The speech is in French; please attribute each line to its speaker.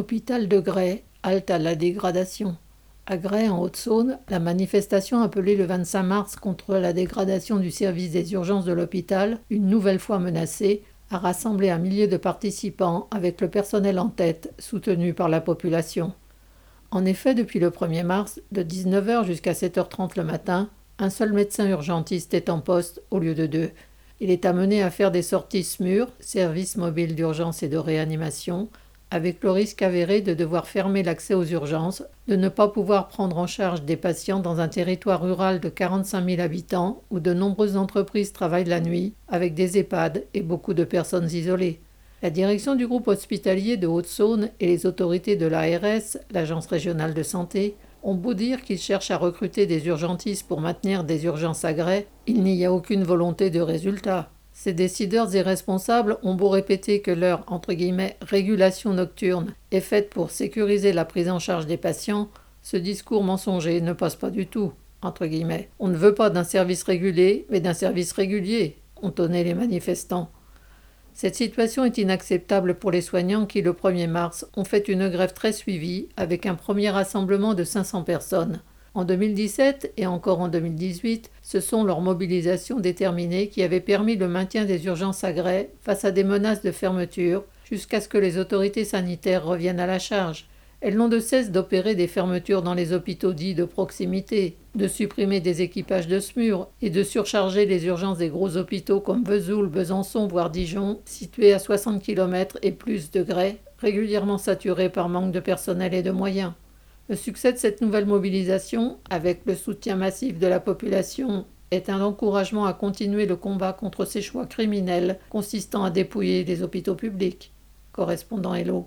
Speaker 1: Hôpital de Grès, halte à la dégradation. À Grès, en Haute-Saône, la manifestation appelée le 25 mars contre la dégradation du service des urgences de l'hôpital, une nouvelle fois menacée, a rassemblé un millier de participants avec le personnel en tête, soutenu par la population. En effet, depuis le 1er mars, de 19h jusqu'à 7h30 le matin, un seul médecin urgentiste est en poste au lieu de deux. Il est amené à faire des sorties SMUR, service mobile d'urgence et de réanimation, avec le risque avéré de devoir fermer l'accès aux urgences, de ne pas pouvoir prendre en charge des patients dans un territoire rural de 45 000 habitants où de nombreuses entreprises travaillent la nuit, avec des EHPAD et beaucoup de personnes isolées. La direction du groupe hospitalier de Haute-Saône et les autorités de l'ARS, l'Agence régionale de santé, ont beau dire qu'ils cherchent à recruter des urgentistes pour maintenir des urgences à gré, il n'y a aucune volonté de résultat. Ces décideurs et responsables ont beau répéter que leur régulation nocturne est faite pour sécuriser la prise en charge des patients, ce discours mensonger ne passe pas du tout. On ne veut pas d'un service régulé, mais d'un service régulier, ont tonné les manifestants. Cette situation est inacceptable pour les soignants qui, le 1er mars, ont fait une grève très suivie avec un premier rassemblement de 500 personnes. En 2017 et encore en 2018, ce sont leurs mobilisations déterminées qui avaient permis le maintien des urgences à gré face à des menaces de fermeture jusqu'à ce que les autorités sanitaires reviennent à la charge. Elles n'ont de cesse d'opérer des fermetures dans les hôpitaux dits de proximité, de supprimer des équipages de SMUR et de surcharger les urgences des gros hôpitaux comme Vesoul, Besançon, voire Dijon, situés à 60 km et plus de grès, régulièrement saturés par manque de personnel et de moyens. Le succès de cette nouvelle mobilisation, avec le soutien massif de la population, est un encouragement à continuer le combat contre ces choix criminels consistant à dépouiller les hôpitaux publics. Correspondant Hello.